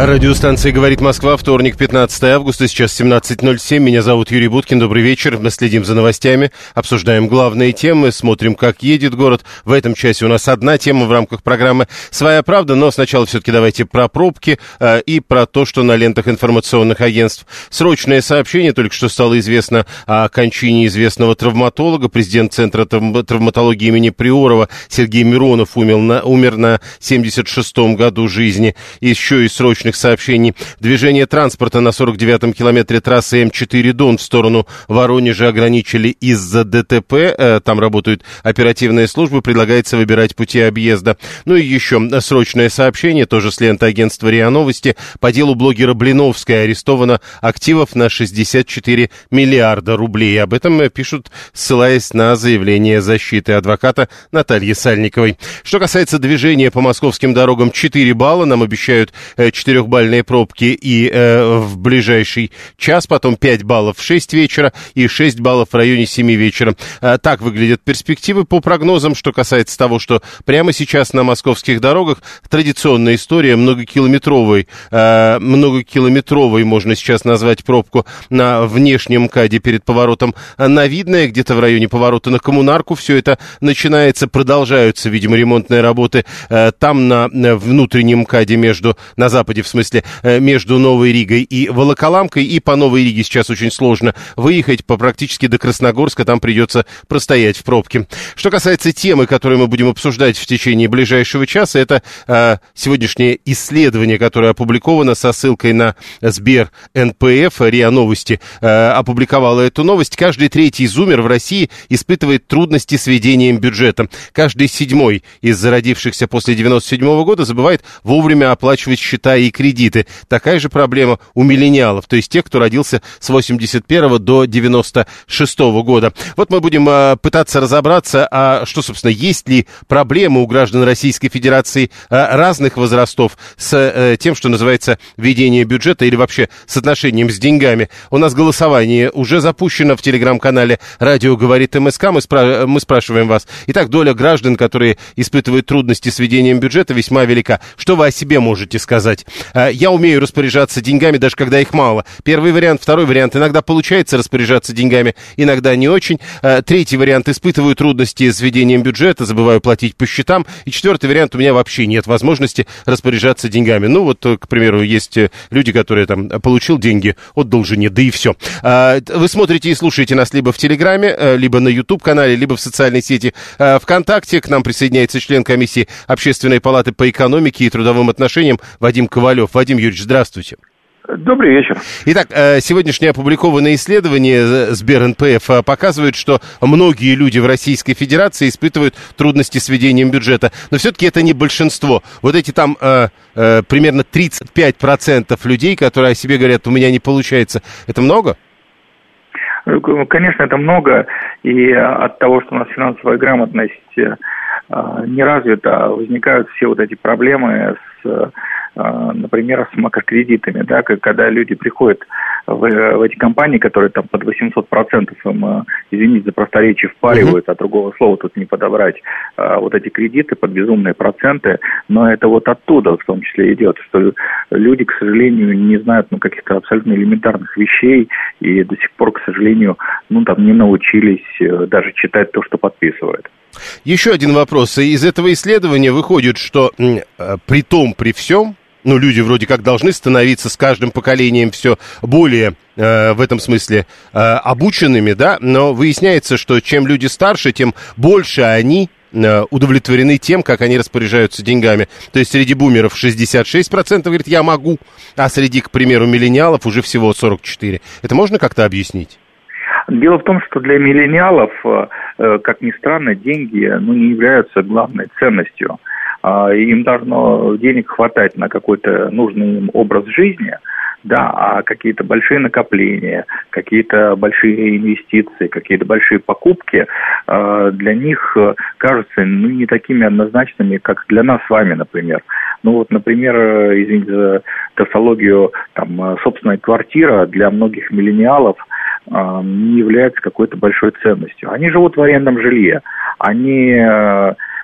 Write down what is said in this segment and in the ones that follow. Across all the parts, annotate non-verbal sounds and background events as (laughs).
Радиостанция «Говорит Москва», вторник, 15 августа, сейчас 17.07. Меня зовут Юрий Буткин, добрый вечер. Мы следим за новостями, обсуждаем главные темы, смотрим, как едет город. В этом часе у нас одна тема в рамках программы «Своя правда», но сначала все-таки давайте про пробки э, и про то, что на лентах информационных агентств. Срочное сообщение, только что стало известно о кончине известного травматолога. Президент Центра травм- травматологии имени Приорова Сергей Миронов умер на, умер на 76-м году жизни. Еще и срочных сообщений. Движение транспорта на 49-м километре трассы М4 Дон в сторону Воронежа ограничили из-за ДТП. Э, Там работают оперативные службы. Предлагается выбирать пути объезда. Ну и еще срочное сообщение, тоже с ленты агентства РИА Новости. По делу блогера Блиновской арестовано активов на 64 миллиарда рублей. Об этом э, пишут, ссылаясь на заявление защиты адвоката Натальи Сальниковой. Что касается движения по московским дорогам, 4 балла. Нам обещают э, четырехбальные пробки и э, в ближайший час, потом 5 баллов в 6 вечера и 6 баллов в районе 7 вечера. Э, так выглядят перспективы по прогнозам, что касается того, что прямо сейчас на московских дорогах традиционная история многокилометровой, э, многокилометровой можно сейчас назвать пробку на внешнем МКАДе перед поворотом на Видное, где-то в районе поворота на Коммунарку. Все это начинается, продолжаются, видимо, ремонтные работы э, там на э, внутреннем МКАДе между, на западе в смысле, э, между Новой Ригой и Волоколамкой. И по Новой Риге сейчас очень сложно выехать по практически до Красногорска, там придется простоять в пробке. Что касается темы, которую мы будем обсуждать в течение ближайшего часа, это э, сегодняшнее исследование, которое опубликовано со ссылкой на Сбер НПФ, РИА Новости э, опубликовала эту новость. Каждый третий зумер в России испытывает трудности с ведением бюджета. Каждый седьмой из зародившихся после 97 года забывает вовремя оплачивать счета и кредиты. Такая же проблема у миллениалов, то есть тех, кто родился с 81 до 96 года. Вот мы будем э, пытаться разобраться, а что, собственно, есть ли проблемы у граждан Российской Федерации э, разных возрастов с э, тем, что называется ведение бюджета или вообще с отношением с деньгами. У нас голосование уже запущено в телеграм-канале «Радио говорит МСК». Мы, спра- мы спрашиваем вас. Итак, доля граждан, которые испытывают трудности с ведением бюджета, весьма велика. Что вы о себе можете сказать? Э, Я умею распоряжаться деньгами, даже когда их мало. Первый вариант. Второй вариант. Иногда получается распоряжаться деньгами, иногда не очень. Э, Третий вариант. Испытываю трудности с ведением бюджета, забываю платить по счетам. И четвертый вариант. У меня вообще нет возможности распоряжаться деньгами. Ну, вот, э, к примеру, есть люди, которые там получил деньги, отдал жене, да и все. Вы смотрите и слушаете нас либо в Телеграме, либо на YouTube-канале, либо в социальной сети ВКонтакте. К нам присоединяется член комиссии Общественной палаты по экономике и трудовым отношениям Вадим Ковалев. Вадим Юрьевич, здравствуйте. Добрый вечер. Итак, э, сегодняшнее опубликованное исследование Сбер НПФ э, показывает, что многие люди в Российской Федерации испытывают трудности с ведением бюджета. Но все-таки это не большинство. Вот эти там э, примерно 35% людей, которые о себе говорят, у меня не получается, это много? Конечно, это много, и от того, что у нас финансовая грамотность не развита, возникают все вот эти проблемы с, например, с макрокредитами, да, когда люди приходят в, в эти компании, которые там под 800 процентов им, э, извините за просторечие, впаривают, а другого слова тут не подобрать, э, вот эти кредиты под безумные проценты, но это вот оттуда в том числе идет, что люди, к сожалению, не знают ну, каких-то абсолютно элементарных вещей и до сих пор, к сожалению, ну там не научились э, даже читать то, что подписывают. Еще один вопрос. Из этого исследования выходит, что э, при том, при всем, ну, люди вроде как должны становиться с каждым поколением все более э, в этом смысле э, обученными, да, но выясняется, что чем люди старше, тем больше они э, удовлетворены тем, как они распоряжаются деньгами. То есть среди бумеров 66% говорит, я могу, а среди, к примеру, миллениалов уже всего 44%. Это можно как-то объяснить? Дело в том, что для миллениалов как ни странно, деньги ну, не являются главной ценностью. А, им должно денег хватать на какой-то нужный им образ жизни – да, а какие-то большие накопления, какие-то большие инвестиции, какие-то большие покупки э, для них э, кажутся ну, не такими однозначными, как для нас с вами, например. Ну вот, например, э, извините за тавтологию, там, э, собственная квартира для многих миллениалов не является какой-то большой ценностью. Они живут в арендном жилье, они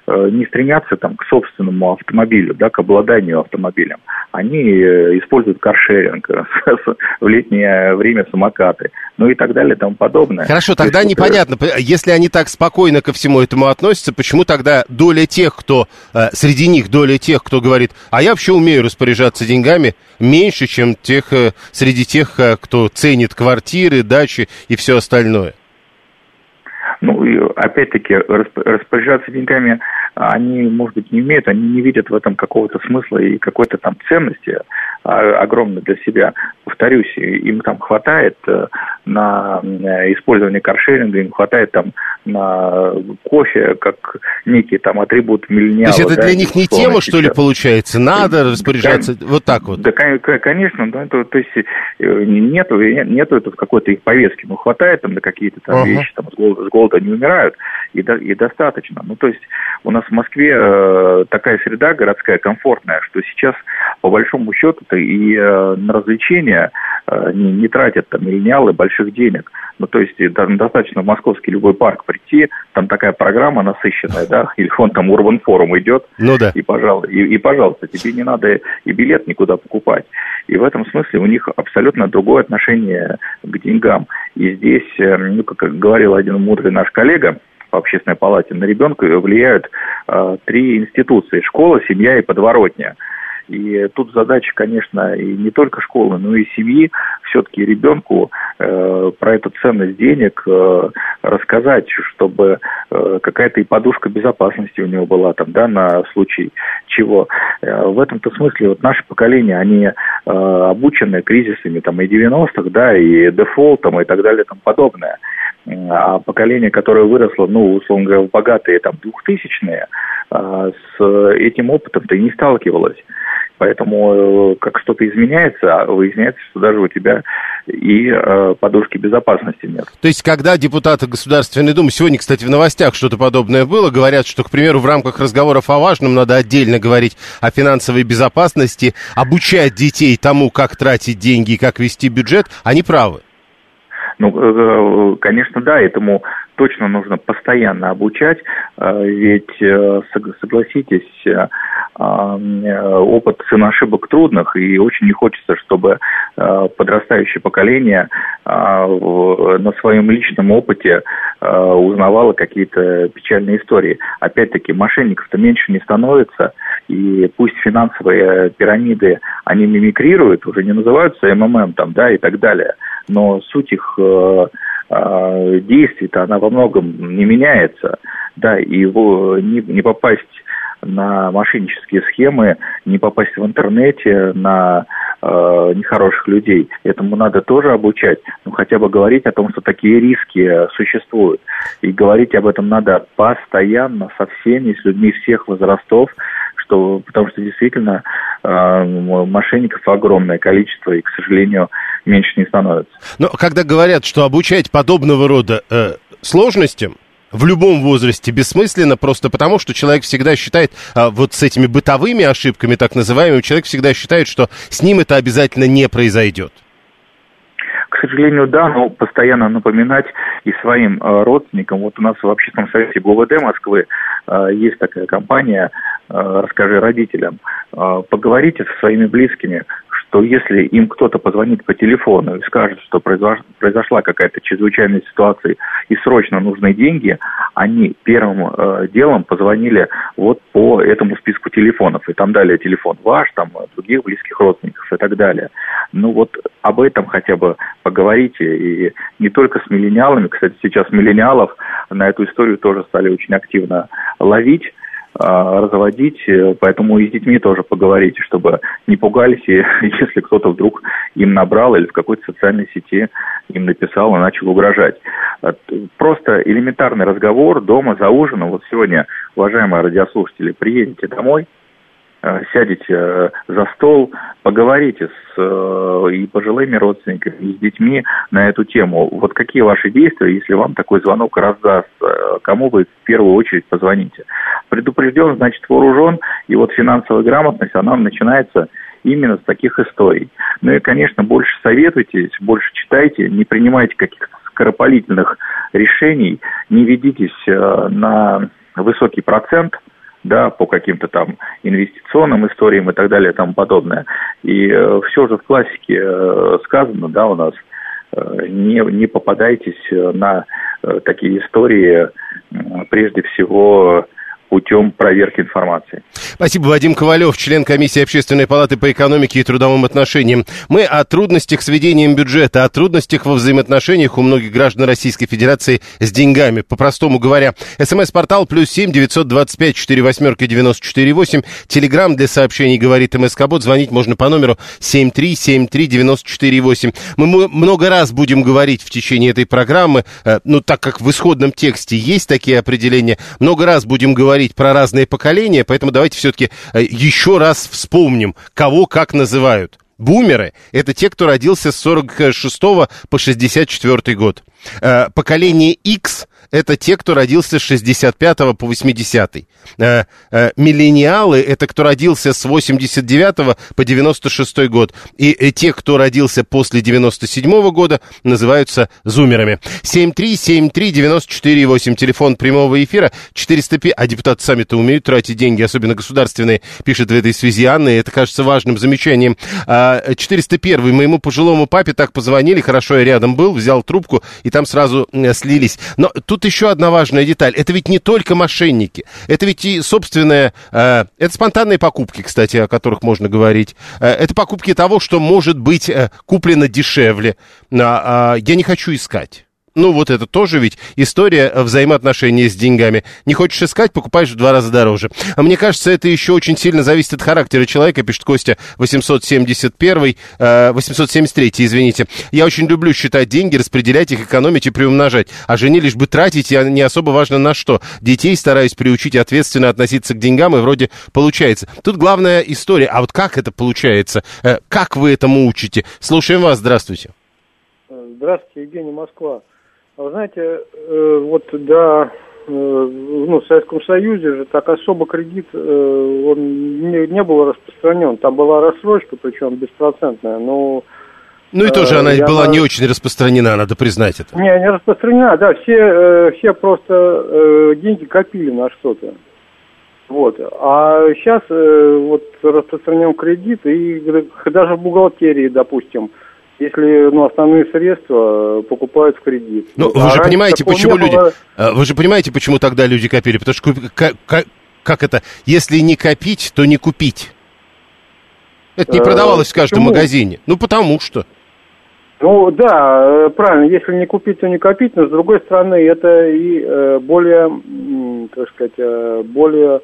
не стремятся там, к собственному автомобилю, да, к обладанию автомобилем. Они э, используют каршеринг, (laughs) в летнее время самокаты, ну и так далее и тому подобное. Хорошо, тогда То есть, непонятно, если они так спокойно ко всему этому относятся, почему тогда доля тех, кто, э, среди них доля тех, кто говорит, а я вообще умею распоряжаться деньгами, меньше, чем тех, среди тех, кто ценит квартиры, дачи и все остальное? Ну, опять-таки, распоряжаться деньгами они, может быть, не умеют, они не видят в этом какого-то смысла и какой-то там ценности а, огромной для себя. Повторюсь, им там хватает э, на использование каршеринга, им хватает там на кофе, как некий там атрибут миллениала. То есть это да, для них не тема, что ли, получается? Надо распоряжаться да, вот так вот? Да, конечно, да, то, то есть э, нету, нету это в какой-то их повестке, но хватает там на какие-то там uh-huh. вещи, там с голода, с голода не умирают, и, до, и достаточно. Ну, то есть у нас в Москве э, такая среда городская комфортная, что сейчас, по большому счету-то, и э, на развлечения э, не, не тратят там миллениалы больших денег. Ну, то есть там достаточно в московский любой парк прийти, там такая программа насыщенная, да, (laughs) или он там Урбан форум идет, ну, да. и, пожалуйста, и, и, пожалуйста, тебе не надо и билет никуда покупать. И в этом смысле у них абсолютно другое отношение к деньгам. И здесь, э, ну, как говорил один мудрый наш коллега, по общественной палате, на ребенка влияют э, три институции – школа, семья и подворотня – и тут задача, конечно, и не только школы, но и семьи все-таки ребенку э, про эту ценность денег э, рассказать, чтобы э, какая-то и подушка безопасности у него была там, да, на случай чего. Э, в этом-то смысле вот наше поколение, они э, обучены кризисами там и 90-х, да, и дефолтом и так далее и тому подобное. А поколение, которое выросло, ну, условно говоря, в богатые там двухтысячные, с этим опытом-то и не сталкивалось. Поэтому э, как что-то изменяется, а выясняется, что даже у тебя и э, подушки безопасности нет. То есть, когда депутаты Государственной Думы, сегодня, кстати, в новостях что-то подобное было, говорят, что, к примеру, в рамках разговоров о важном надо отдельно говорить о финансовой безопасности, обучать детей тому, как тратить деньги и как вести бюджет, они правы. Ну, э, конечно, да, этому точно нужно постоянно обучать, э, ведь, э, согласитесь, опыт сын ошибок трудных, и очень не хочется, чтобы подрастающее поколение на своем личном опыте узнавало какие-то печальные истории. Опять-таки, мошенников-то меньше не становится, и пусть финансовые пирамиды, они мимикрируют, уже не называются МММ там, да, и так далее – но суть их э, действий-то она во многом не меняется, да, и его не, не попасть на мошеннические схемы, не попасть в интернете на э, нехороших людей. Этому надо тоже обучать, ну хотя бы говорить о том, что такие риски существуют. И говорить об этом надо постоянно со всеми, с людьми всех возрастов, что, потому что действительно э, мошенников огромное количество, и, к сожалению, меньше не становится. Но когда говорят, что обучать подобного рода э, сложностям, в любом возрасте бессмысленно, просто потому, что человек всегда считает, а, вот с этими бытовыми ошибками, так называемыми, человек всегда считает, что с ним это обязательно не произойдет. К сожалению, да, но постоянно напоминать и своим э, родственникам. Вот у нас в общественном совете ГУВД Москвы э, есть такая компания э, «Расскажи родителям». Э, поговорите со своими близкими, что если им кто-то позвонит по телефону и скажет, что произошла какая-то чрезвычайная ситуация и срочно нужны деньги, они первым э, делом позвонили вот по этому списку телефонов, и там далее телефон ваш, там других близких родственников и так далее. Ну вот об этом хотя бы поговорите, и не только с миллениалами, кстати, сейчас миллениалов на эту историю тоже стали очень активно ловить, разводить, поэтому и с детьми тоже поговорите, чтобы не пугались, и (laughs) если кто-то вдруг им набрал или в какой-то социальной сети им написал и начал угрожать. Просто элементарный разговор дома за ужином. Вот сегодня, уважаемые радиослушатели, приедете домой – Э, сядете э, за стол, поговорите с э, и пожилыми родственниками, и с детьми на эту тему. Вот какие ваши действия, если вам такой звонок раздаст, кому вы в первую очередь позвоните? Предупрежден, значит вооружен, и вот финансовая грамотность, она начинается именно с таких историй. Ну и, конечно, больше советуйтесь, больше читайте, не принимайте каких-то скоропалительных решений, не ведитесь на высокий процент – да, по каким-то там инвестиционным историям и так далее и тому подобное. И э, все же в классике э, сказано, да, у нас, э, не, не попадайтесь на такие истории, прежде всего, путем проверки информации. Спасибо, Вадим Ковалев, член комиссии Общественной палаты по экономике и трудовым отношениям. Мы о трудностях с ведением бюджета, о трудностях во взаимоотношениях у многих граждан Российской Федерации с деньгами. По-простому говоря, смс-портал плюс семь девятьсот двадцать пять четыре восьмерки девяносто четыре восемь. Телеграмм для сообщений говорит МСК-бот. Звонить можно по номеру семь три семь три девяносто четыре восемь. Мы много раз будем говорить в течение этой программы, э, ну так как в исходном тексте есть такие определения, много раз будем говорить говорить про разные поколения, поэтому давайте все-таки э, еще раз вспомним, кого как называют. Бумеры – это те, кто родился с 46 по 64 год. Э, поколение X это те, кто родился с 65 по 80. Э, э, миллениалы – это кто родился с 89 по 96 год. И э, те, кто родился после 97 года, называются зумерами. 7373948, телефон прямого эфира, 405, а депутаты сами-то умеют тратить деньги, особенно государственные, пишет в этой связи Анна, и это кажется важным замечанием. 401, а, моему пожилому папе так позвонили, хорошо я рядом был, взял трубку, и там сразу слились. Но тут еще одна важная деталь. Это ведь не только мошенники. Это ведь и собственное... Э, это спонтанные покупки, кстати, о которых можно говорить. Э, это покупки того, что может быть э, куплено дешевле. Э, э, я не хочу искать. Ну, вот это тоже ведь история взаимоотношений с деньгами. Не хочешь искать, покупаешь в два раза дороже. А мне кажется, это еще очень сильно зависит от характера человека, пишет Костя 871, э, 873, извините. Я очень люблю считать деньги, распределять их, экономить и приумножать. А жене лишь бы тратить, и не особо важно на что. Детей стараюсь приучить ответственно относиться к деньгам, и вроде получается. Тут главная история. А вот как это получается? Э, как вы этому учите? Слушаем вас, здравствуйте. Здравствуйте, Евгений Москва. А вы знаете, э, вот да, э, ну, в Советском Союзе же так особо кредит, э, он не, не был распространен. Там была рассрочка, причем беспроцентная, но... Ну и тоже она была не очень распространена, надо признать это. Не, не распространена, да, все, все просто деньги копили на что-то. Вот. А сейчас вот распространен кредит, и даже в бухгалтерии, допустим, если ну, основные средства э, покупают в кредит. Ну, а вы же понимаете, почему люди... Было... Э, вы же понимаете, почему тогда люди копили? Потому что как, как, как это? Если не копить, то не купить. Это не э, продавалось в каждом магазине. Ну, потому что. Ну да, правильно, если не купить, то не копить, но с другой стороны, это и более, так сказать, более э,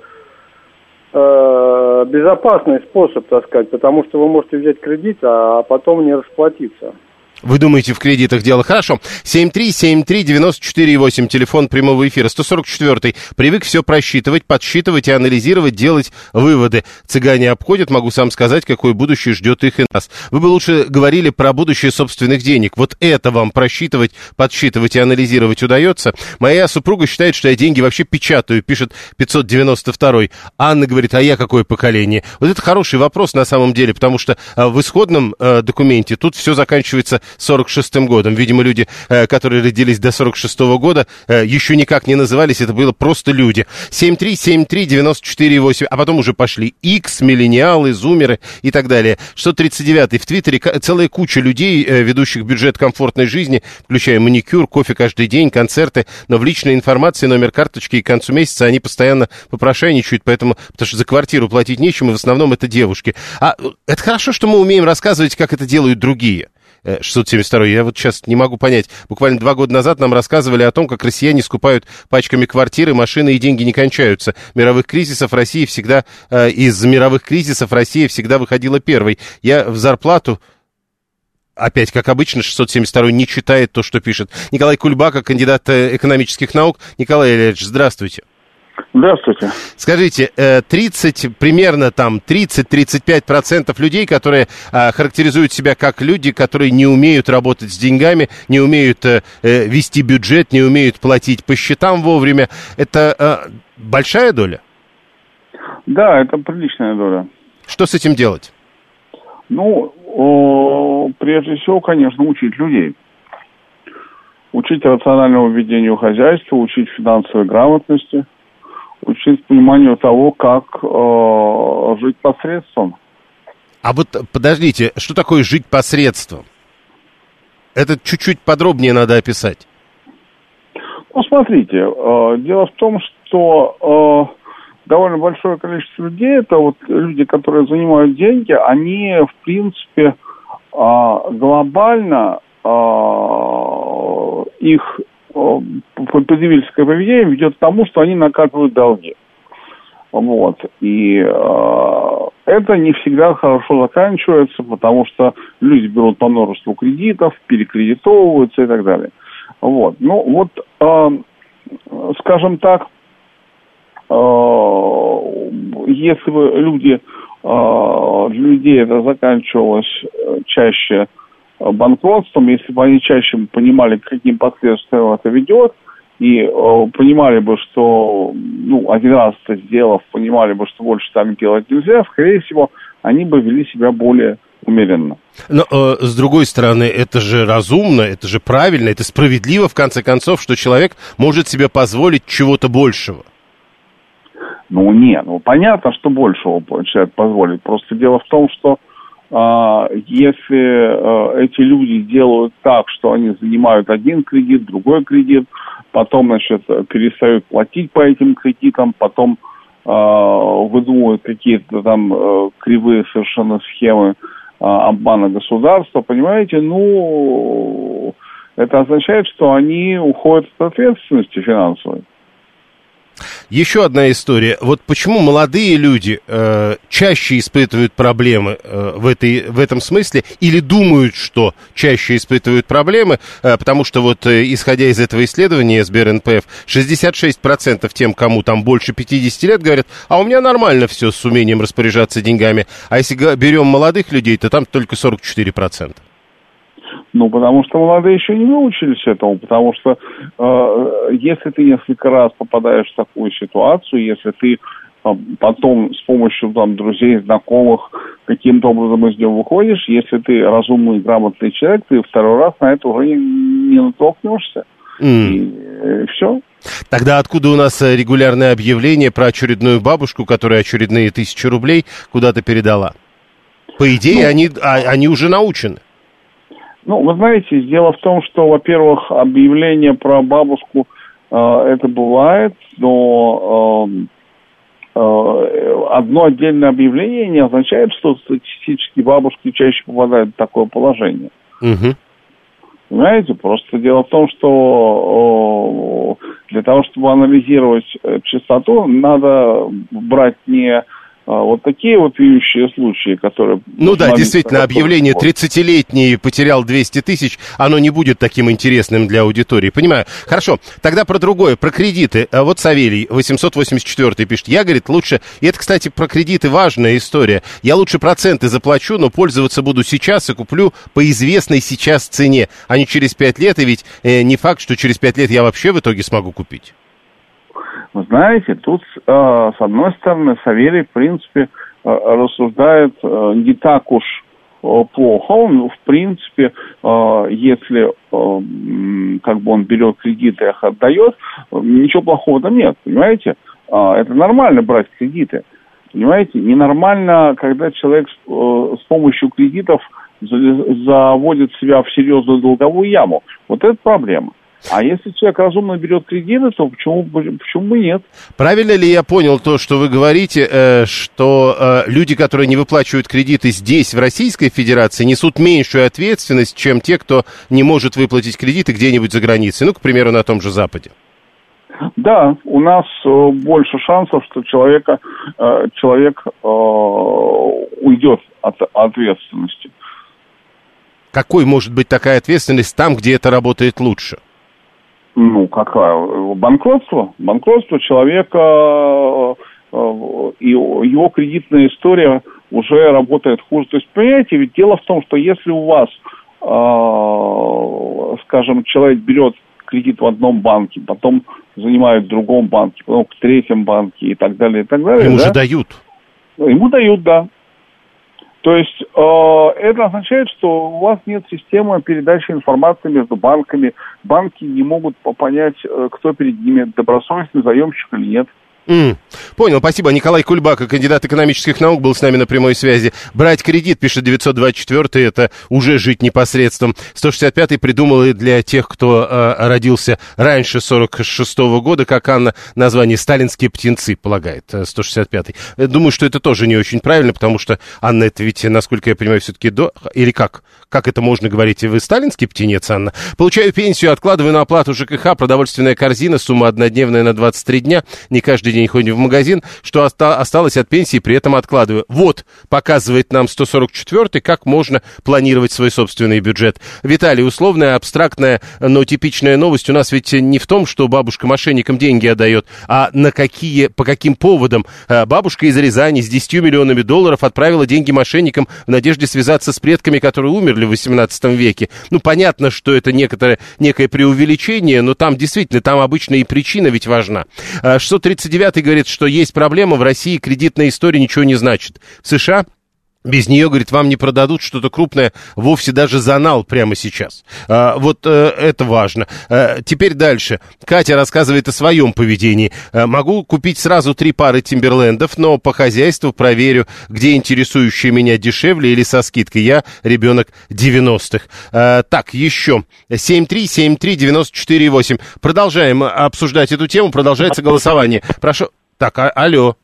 безопасный способ, так сказать, потому что вы можете взять кредит, а потом не расплатиться. Вы думаете, в кредитах дело хорошо? 7373948, телефон прямого эфира. 144-й. Привык все просчитывать, подсчитывать и анализировать, делать выводы. Цыгане обходят, могу сам сказать, какое будущее ждет их и нас. Вы бы лучше говорили про будущее собственных денег. Вот это вам просчитывать, подсчитывать и анализировать удается. Моя супруга считает, что я деньги вообще печатаю, пишет 592-й. Анна говорит, а я какое поколение? Вот это хороший вопрос на самом деле, потому что а, в исходном э, документе тут все заканчивается 46-м годом. Видимо, люди, э, которые родились до 46-го года, э, еще никак не назывались, это было просто люди. 7373948, а потом уже пошли X, миллениалы, зумеры и так далее. 139-й в Твиттере целая куча людей, э, ведущих бюджет комфортной жизни, включая маникюр, кофе каждый день, концерты, но в личной информации, номер карточки и к концу месяца они постоянно попрошайничают, поэтому, потому что за квартиру платить нечем, и в основном это девушки. А это хорошо, что мы умеем рассказывать, как это делают другие. 672. Я вот сейчас не могу понять. Буквально два года назад нам рассказывали о том, как россияне скупают пачками квартиры, машины и деньги не кончаются. Мировых кризисов России всегда, э, из мировых кризисов Россия всегда выходила первой. Я в зарплату опять, как обычно, 672 не читает то, что пишет. Николай Кульбака, кандидат э, экономических наук. Николай Ильич, здравствуйте. Здравствуйте. Скажите, 30, э, примерно там 30-35% людей, которые а, характеризуют себя как люди, которые не умеют работать с деньгами, не умеют а, вести бюджет, не умеют платить по счетам вовремя, это а, большая доля? Да, это приличная доля. Что с этим делать? Ну, о, прежде всего, конечно, учить людей. Учить рациональному ведению хозяйства, учить финансовой грамотности – учить пониманию того, как э, жить посредством. А вот подождите, что такое жить посредством? Это чуть-чуть подробнее надо описать. Ну, смотрите, э, дело в том, что э, довольно большое количество людей, это вот люди, которые занимают деньги, они, в принципе, э, глобально э, их потребительское поведение ведет к тому, что они накатывают долги. Вот. И э, это не всегда хорошо заканчивается, потому что люди берут по множеству кредитов, перекредитовываются и так далее. Вот. Ну, вот, э, скажем так, э, если бы люди, э, для людей это заканчивалось чаще банкротством, если бы они чаще понимали, к каким последствиям это ведет, и э, понимали бы, что, ну, один раз это сделав, понимали бы, что больше так делать нельзя, скорее всего, они бы вели себя более умеренно. Но, э, с другой стороны, это же разумно, это же правильно, это справедливо, в конце концов, что человек может себе позволить чего-то большего. Ну, нет, ну, понятно, что большего человек позволит. Просто дело в том, что если э, эти люди делают так, что они занимают один кредит, другой кредит, потом, значит, перестают платить по этим кредитам, потом а, выдумывают какие-то там э, кривые совершенно схемы а, обмана государства, понимаете, ну, это означает, что они уходят от ответственности финансовой. Еще одна история. Вот почему молодые люди э, чаще испытывают проблемы э, в, этой, в этом смысле или думают, что чаще испытывают проблемы, э, потому что вот э, исходя из этого исследования СБРНПФ, 66% тем, кому там больше 50 лет, говорят, а у меня нормально все с умением распоряжаться деньгами. А если берем молодых людей, то там только 44%. Ну, потому что молодые еще не выучились этому, потому что э, если ты несколько раз попадаешь в такую ситуацию, если ты э, потом с помощью там, друзей, знакомых каким-то образом из него выходишь, если ты разумный, грамотный человек, ты второй раз на это уже не, не натолкнешься. Mm. И э, все. Тогда откуда у нас э, регулярное объявление про очередную бабушку, которая очередные тысячи рублей куда-то передала? По идее, ну, они, а, они уже научены. Ну, вы знаете, дело в том, что, во-первых, объявление про бабушку э, это бывает, но э, э, одно отдельное объявление не означает, что статистически бабушки чаще попадают в такое положение. Угу. Понимаете? Просто дело в том, что э, для того, чтобы анализировать э, частоту, надо брать не вот такие вот вещие случаи, которые... Ну да, действительно, объявление 30-летний потерял 200 тысяч, оно не будет таким интересным для аудитории. Понимаю. Хорошо, тогда про другое, про кредиты. А вот Савелий, 884 пишет, я, говорит, лучше... И это, кстати, про кредиты важная история. Я лучше проценты заплачу, но пользоваться буду сейчас и куплю по известной сейчас цене, а не через 5 лет, и ведь э, не факт, что через 5 лет я вообще в итоге смогу купить. Вы знаете, тут, э, с одной стороны, Савелий, в принципе, э, рассуждает э, не так уж э, плохо. Он, в принципе, э, если э, как бы он берет кредиты и их отдает, ничего плохого там нет, понимаете? Это нормально брать кредиты. Понимаете, ненормально, когда человек с помощью кредитов заводит себя в серьезную долговую яму. Вот это проблема. А если человек разумно берет кредиты, то почему, почему бы нет? Правильно ли я понял то, что вы говорите, э, что э, люди, которые не выплачивают кредиты здесь, в Российской Федерации, несут меньшую ответственность, чем те, кто не может выплатить кредиты где-нибудь за границей, ну, к примеру, на том же Западе? Да, у нас э, больше шансов, что человека, человек уйдет от ответственности. Какой может быть такая ответственность там, где это работает лучше? Ну, какая? Банкротство. Банкротство человека и его кредитная история уже работает хуже. То есть, понимаете, ведь дело в том, что если у вас, скажем, человек берет кредит в одном банке, потом занимают в другом банке, потом в третьем банке и так далее, и так далее. Ему да? же дают. Ему дают, да. То есть э, это означает, что у вас нет системы передачи информации между банками. Банки не могут понять, э, кто перед ними, добросовестный заемщик или нет. Mm. Понял, спасибо. Николай Кульбака, кандидат экономических наук, был с нами на прямой связи. Брать кредит, пишет 924 это уже жить непосредством. 165-й придумал и для тех, кто э, родился раньше 46 -го года, как Анна, название «Сталинские птенцы» полагает, 165-й. Э, думаю, что это тоже не очень правильно, потому что Анна, это ведь, насколько я понимаю, все-таки до... Или как? Как это можно говорить? Вы сталинский птенец, Анна? Получаю пенсию, откладываю на оплату ЖКХ, продовольственная корзина, сумма однодневная на 23 дня. Не каждый день ходим в магазин, что оста- осталось от пенсии, при этом откладываю. Вот, показывает нам 144-й, как можно планировать свой собственный бюджет. Виталий, условная, абстрактная, но типичная новость у нас ведь не в том, что бабушка мошенникам деньги отдает, а на какие, по каким поводам. Э, бабушка из Рязани с 10 миллионами долларов отправила деньги мошенникам в надежде связаться с предками, которые умерли в 18 веке. Ну, понятно, что это некоторое, некое преувеличение, но там действительно, там обычно и причина ведь важна. 639 э, говорит, что есть проблема, в России кредитная история ничего не значит. В США без нее, говорит, вам не продадут что-то крупное, вовсе даже занал прямо сейчас. А, вот э, это важно. А, теперь дальше. Катя рассказывает о своем поведении. А, могу купить сразу три пары Тимберлендов, но по хозяйству проверю, где интересующие меня дешевле или со скидкой. Я ребенок 90-х. А, так, еще. 7373948. Продолжаем обсуждать эту тему. Продолжается голосование. Прошу. Так, а, алло.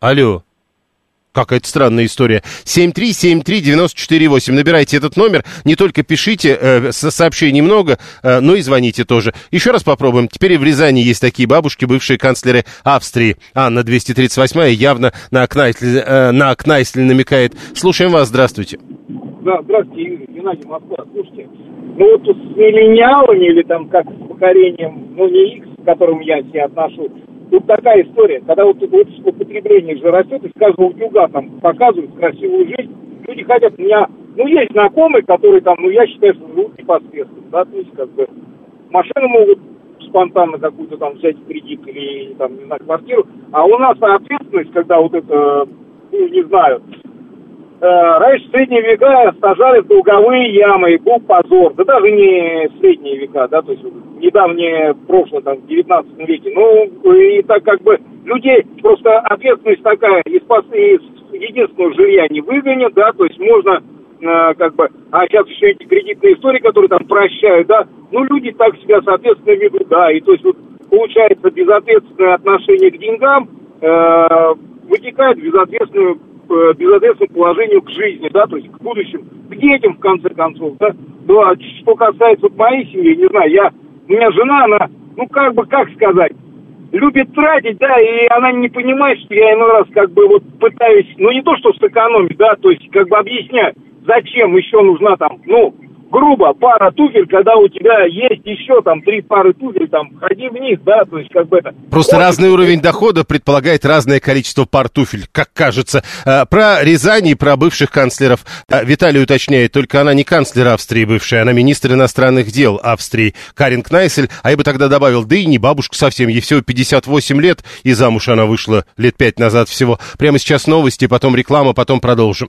Алло. Какая-то странная история. 7373948. Nабирайте этот номер. Не только пишите, э, сообщений много, э, но и звоните тоже. Еще раз попробуем. Теперь и в Рязани есть такие бабушки, бывшие канцлеры Австрии. Анна 238 явно на Кнайсль, э, на Кнайсль намекает. Слушаем вас. Здравствуйте. Да, здравствуйте, Геннадий Москва. Слушайте, ну вот с миллениалами или там как с покорением, ну не X, к которому я себя отношу, Тут такая история, когда вот, вот употребление же растет, из каждого утюга там показывают красивую жизнь, люди хотят, меня, ну, есть знакомые, которые там, ну, я считаю, что живут непосредственно, да, то есть, как бы, машины могут спонтанно какую-то там взять кредит или, там, знаю, квартиру, а у нас ответственность, когда вот это, ну, не знаю, э, раньше в средние века сажали долговые ямы, и был позор. Да даже не средние века, да, то есть недавнее прошлое, там, в 19 веке. Ну, и так как бы людей просто ответственность такая, из, из единственного жилья не выгонят, да, то есть можно э, как бы, а сейчас еще эти кредитные истории, которые там прощают, да, ну, люди так себя, соответственно, ведут, да, и то есть вот получается безответственное отношение к деньгам, э, вытекает в безответственную Э, безответственному положению к жизни, да, то есть к будущему, к детям, в конце концов, да. Ну, а что касается моей семьи, не знаю, я, у меня жена, она, ну, как бы, как сказать, любит тратить, да, и она не понимает, что я иной раз как бы вот пытаюсь, ну, не то, что сэкономить, да, то есть как бы объяснять, зачем еще нужна там, ну, грубо, пара туфель, когда у тебя есть еще там три пары туфель, там, ходи вниз, да, то есть как бы это... Просто вот, разный уровень дохода предполагает разное количество пар туфель, как кажется. А, про Рязань и про бывших канцлеров а, Виталий уточняет, только она не канцлер Австрии бывшая, она министр иностранных дел Австрии Карин Кнайсель, а я бы тогда добавил, да и не бабушка совсем, ей всего 58 лет, и замуж она вышла лет пять назад всего. Прямо сейчас новости, потом реклама, потом продолжим.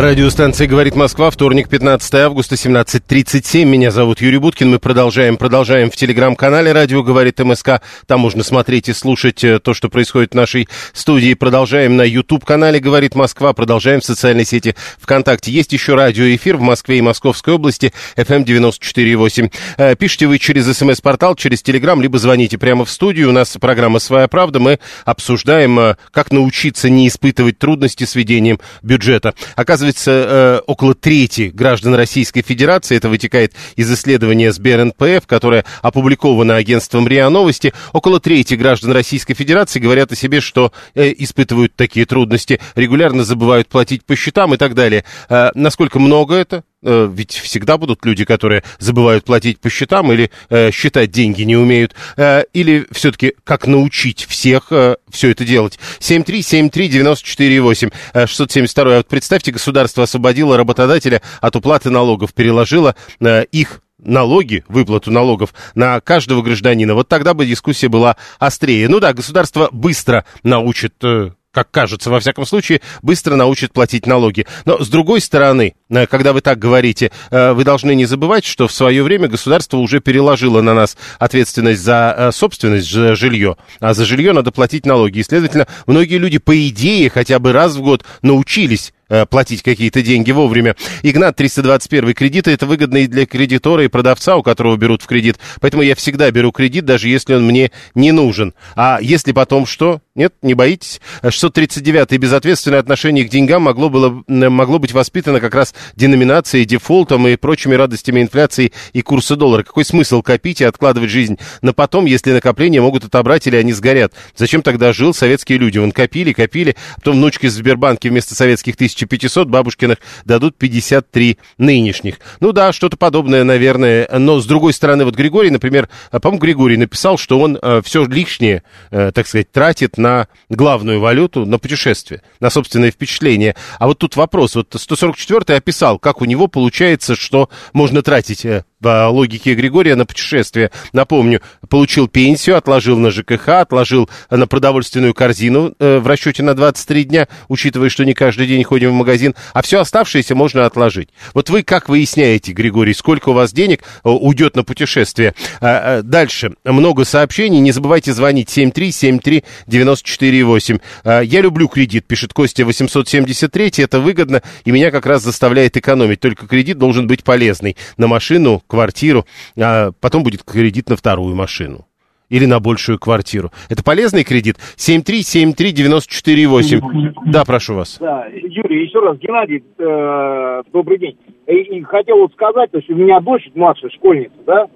Радиостанция «Говорит Москва», вторник, 15 августа, 17.37. Меня зовут Юрий Буткин. Мы продолжаем, продолжаем в телеграм-канале «Радио говорит МСК». Там можно смотреть и слушать э, то, что происходит в нашей студии. Продолжаем на YouTube-канале «Говорит Москва», продолжаем в социальной сети ВКонтакте. Есть еще радиоэфир в Москве и Московской области, FM 94.8. Эм э, пишите вы через смс-портал, через телеграм, либо звоните прямо в студию. У нас программа «Своя правда». Мы обсуждаем, э, как научиться не испытывать трудности с ведением бюджета. Оказывается, оказывается, э, около трети граждан Российской Федерации, это вытекает из исследования СБРНПФ, которое опубликовано агентством РИА Новости, около трети граждан Российской Федерации говорят о себе, что э, испытывают такие трудности, регулярно забывают платить по счетам и так далее. Э, насколько много это? Э, ведь всегда будут люди, которые забывают платить по счетам или э, считать деньги не умеют, э, или все-таки как научить всех э, все это делать. 7373948, э, 672. Вот представьте, государство освободило работодателя от уплаты налогов, переложило э, их налоги, выплату налогов на каждого гражданина, вот тогда бы дискуссия была острее. Ну да, государство быстро научит э, как кажется, во всяком случае, быстро научит платить налоги. Но, с другой стороны, э, когда вы так говорите, э, вы должны не забывать, что в свое время государство уже переложило на нас ответственность за э, собственность, за жилье. А за жилье надо платить налоги. И, следовательно, многие люди, по идее, хотя бы раз в год научились платить какие-то деньги вовремя. Игнат, 321 кредиты, это выгодно и для кредитора, и продавца, у которого берут в кредит. Поэтому я всегда беру кредит, даже если он мне не нужен. А если потом что? Нет, не боитесь? 639 безответственное отношение к деньгам могло, было, могло быть воспитано как раз деноминацией, дефолтом и прочими радостями инфляции и курса доллара. Какой смысл копить и откладывать жизнь на потом, если накопления могут отобрать или они сгорят? Зачем тогда жил советские люди? Вон копили, копили, потом внучки в Сбербанке вместо советских тысяч 1500 бабушкиных дадут 53 нынешних. Ну да, что-то подобное, наверное. Но, с другой стороны, вот Григорий, например, э, по-моему, Григорий написал, что он э, все лишнее, э, так сказать, тратит на главную валюту, на путешествие, на собственное впечатление. А вот тут вопрос. Вот 144-й описал, как у него получается, что можно тратить э, по логике Григория на путешествие. Напомню, получил пенсию, отложил на ЖКХ, отложил на продовольственную корзину э, в расчете на 23 дня, учитывая, что не каждый день ходим в магазин, а все оставшееся можно отложить. Вот вы как выясняете, Григорий, сколько у вас денег э, уйдет на путешествие? А, а, дальше. Много сообщений. Не забывайте звонить 7373948. А, я люблю кредит, пишет Костя 873. Это выгодно и меня как раз заставляет экономить. Только кредит должен быть полезный. На машину, квартиру, а потом будет кредит на вторую машину или на большую квартиру. Это полезный кредит? 7373948. Да, прошу вас. Да, Юрий, еще раз, Геннадий, э, добрый день. И, и хотел вот сказать, то есть у меня дочь младшая школьница, да,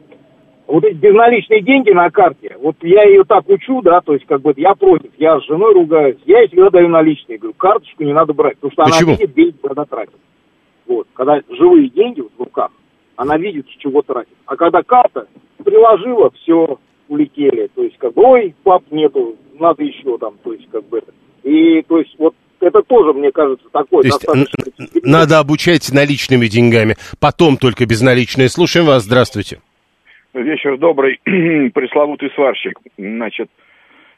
вот эти безналичные деньги на карте, вот я ее так учу, да, то есть как бы я против, я с женой ругаюсь, я ей всегда даю наличные, говорю, карточку не надо брать, потому что Почему? она видит деньги, когда тратит. Вот, когда живые деньги вот в руках, она видит, с чего тратит. А когда карта приложила, все, улетели. То есть, как бы, ой, пап нету, надо еще там, то есть, как бы, и, то есть, вот это тоже, мне кажется, такой То есть надо обучать наличными деньгами, потом только безналичные. Слушаем вас, здравствуйте. Вечер добрый, (clears throat) пресловутый сварщик. Значит,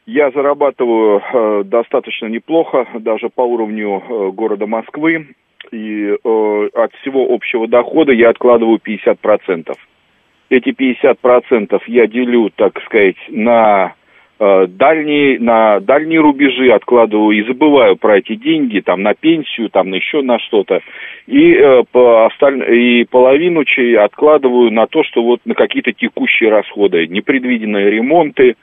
я зарабатываю э, достаточно неплохо, даже по уровню э, города Москвы. И э, от всего общего дохода я откладываю 50%. Эти 50% я делю, так сказать, на э, дальние, на дальние рубежи откладываю и забываю про эти деньги, там, на пенсию, там, еще на что-то. И, э, по осталь... и половину чей откладываю на то, что вот на какие-то текущие расходы, непредвиденные ремонты,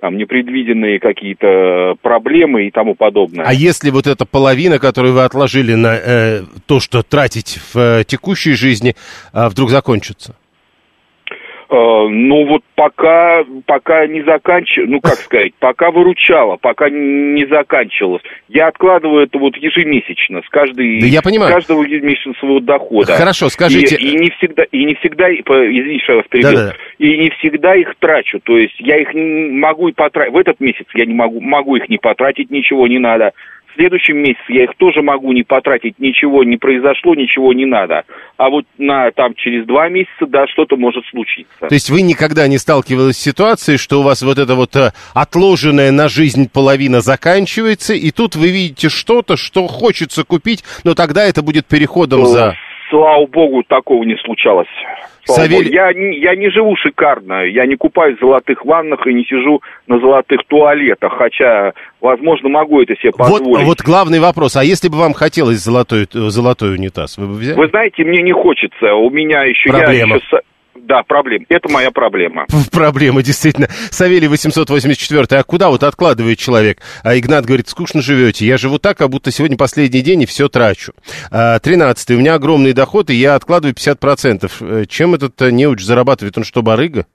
там, непредвиденные какие-то проблемы и тому подобное. А если вот эта половина, которую вы отложили на э, то, что тратить в э, текущей жизни, э, вдруг закончится? Э, ну вот пока, пока не заканчиваю, ну как сказать, пока выручала, пока не заканчивалась. Я откладываю это вот ежемесячно, с каждой, Да я понимаю. с каждого ежемесячного своего дохода. Хорошо, скажите- И, и не всегда, и не всегда, извините, что я вас перебил, Да-да. и не всегда их трачу. То есть я их могу и потратить. В этот месяц я не могу, могу их не потратить, ничего не надо. В следующем месяце я их тоже могу не потратить, ничего не произошло, ничего не надо. А вот на там через два месяца, да, что-то может случиться. То есть вы никогда не сталкивались с ситуацией, что у вас вот эта вот э, отложенная на жизнь половина заканчивается, и тут вы видите что-то, что хочется купить, но тогда это будет переходом за... Слава богу, такого не случалось. Богу. Я, не- я не живу шикарно, я не купаюсь в золотых ваннах и не сижу на золотых туалетах, хотя, возможно, могу это себе Вот, позволить. вот главный вопрос. А если бы вам хотелось золотой, э, золотой унитаз, вы бы взяли? Вы знаете, мне не хочется, у меня еще... Проблема. Я еще Да, проблема. Это моя проблема. (laughs) Проблема, действительно. Савелий 884. А куда вот откладывает человек? А Игнат говорит, скучно живете. Я живу так, как будто сегодня последний день и все трачу. А, 13. У меня огромный доход, и я откладываю 50%. Э, Чем этот э, неуч зарабатывает? Он что, барыга?